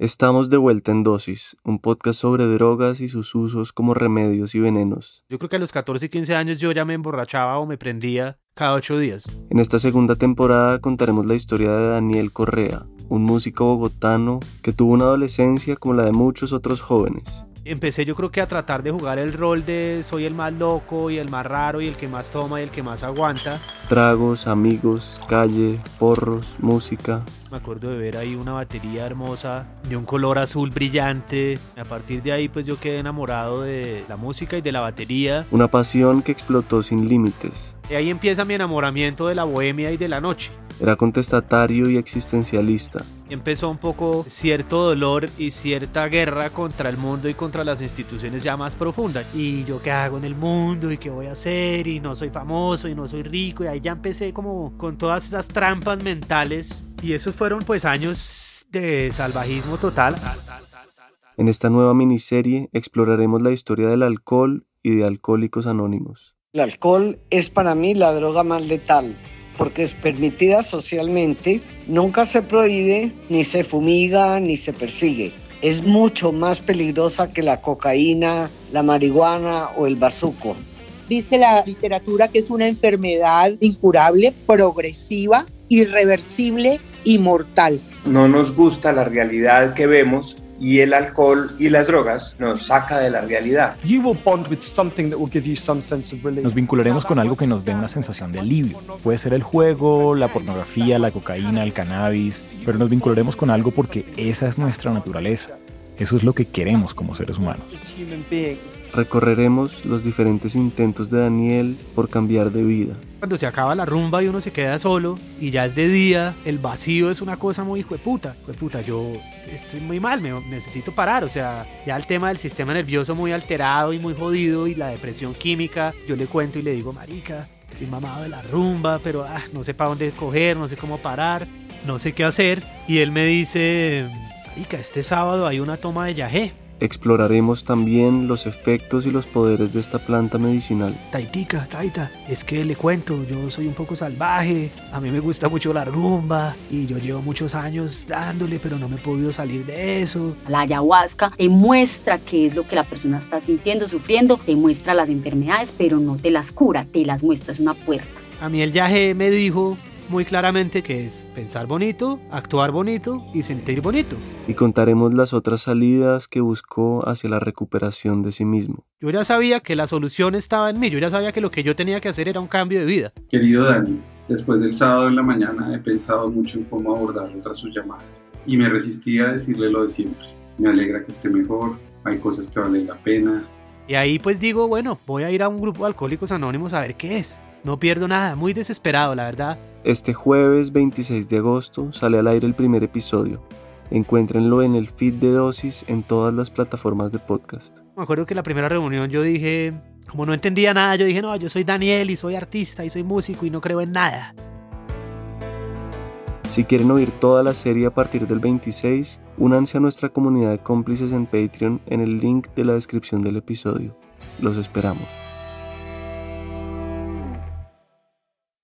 Estamos de vuelta en Dosis, un podcast sobre drogas y sus usos como remedios y venenos. Yo creo que a los 14 y 15 años yo ya me emborrachaba o me prendía cada ocho días. En esta segunda temporada contaremos la historia de Daniel Correa, un músico bogotano que tuvo una adolescencia como la de muchos otros jóvenes empecé yo creo que a tratar de jugar el rol de soy el más loco y el más raro y el que más toma y el que más aguanta. Tragos, amigos, calle, porros, música. Me acuerdo de ver ahí una batería hermosa de un color azul brillante. A partir de ahí pues yo quedé enamorado de la música y de la batería. Una pasión que explotó sin límites. Y ahí empieza mi enamoramiento de la bohemia y de la noche. Era contestatario y existencialista. Empezó un poco cierto dolor y cierta guerra contra el mundo y contra las instituciones ya más profundas. Y yo qué hago en el mundo y qué voy a hacer y no soy famoso y no soy rico. Y ahí ya empecé como con todas esas trampas mentales. Y esos fueron pues años de salvajismo total. En esta nueva miniserie exploraremos la historia del alcohol y de alcohólicos anónimos. El alcohol es para mí la droga más letal porque es permitida socialmente, nunca se prohíbe, ni se fumiga, ni se persigue. Es mucho más peligrosa que la cocaína, la marihuana o el bazuco. Dice la literatura que es una enfermedad incurable, progresiva, irreversible y mortal. No nos gusta la realidad que vemos y el alcohol y las drogas nos saca de la realidad. Nos vincularemos con algo que nos dé una sensación de alivio. Puede ser el juego, la pornografía, la cocaína, el cannabis, pero nos vincularemos con algo porque esa es nuestra naturaleza. Eso es lo que queremos como seres humanos. Recorreremos los diferentes intentos de Daniel por cambiar de vida. Cuando se acaba la rumba y uno se queda solo y ya es de día, el vacío es una cosa muy hijueputa. puta, yo estoy muy mal, me necesito parar. O sea, ya el tema del sistema nervioso muy alterado y muy jodido y la depresión química, yo le cuento y le digo, marica, estoy mamado de la rumba, pero ah, no sé para dónde coger, no sé cómo parar, no sé qué hacer. Y él me dice este sábado hay una toma de yagé. Exploraremos también los efectos y los poderes de esta planta medicinal. Taitica, Taita, es que le cuento, yo soy un poco salvaje, a mí me gusta mucho la rumba y yo llevo muchos años dándole, pero no me he podido salir de eso. La ayahuasca te muestra qué es lo que la persona está sintiendo, sufriendo, te muestra las enfermedades, pero no te las cura, te las muestra, es una puerta. A mí el yaje me dijo muy claramente que es pensar bonito, actuar bonito y sentir bonito. Y contaremos las otras salidas que buscó hacia la recuperación de sí mismo. Yo ya sabía que la solución estaba en mí, yo ya sabía que lo que yo tenía que hacer era un cambio de vida. Querido Dani, después del sábado en la mañana he pensado mucho en cómo abordar tras su llamada y me resistí a decirle lo de siempre. Me alegra que esté mejor, hay cosas que valen la pena. Y ahí pues digo, bueno, voy a ir a un grupo de alcohólicos anónimos a ver qué es. No pierdo nada, muy desesperado, la verdad. Este jueves 26 de agosto sale al aire el primer episodio. Encuéntrenlo en el feed de Dosis en todas las plataformas de podcast. Me acuerdo que en la primera reunión yo dije, como no entendía nada, yo dije, no, yo soy Daniel y soy artista y soy músico y no creo en nada. Si quieren oír toda la serie a partir del 26, únanse a nuestra comunidad de cómplices en Patreon en el link de la descripción del episodio. Los esperamos.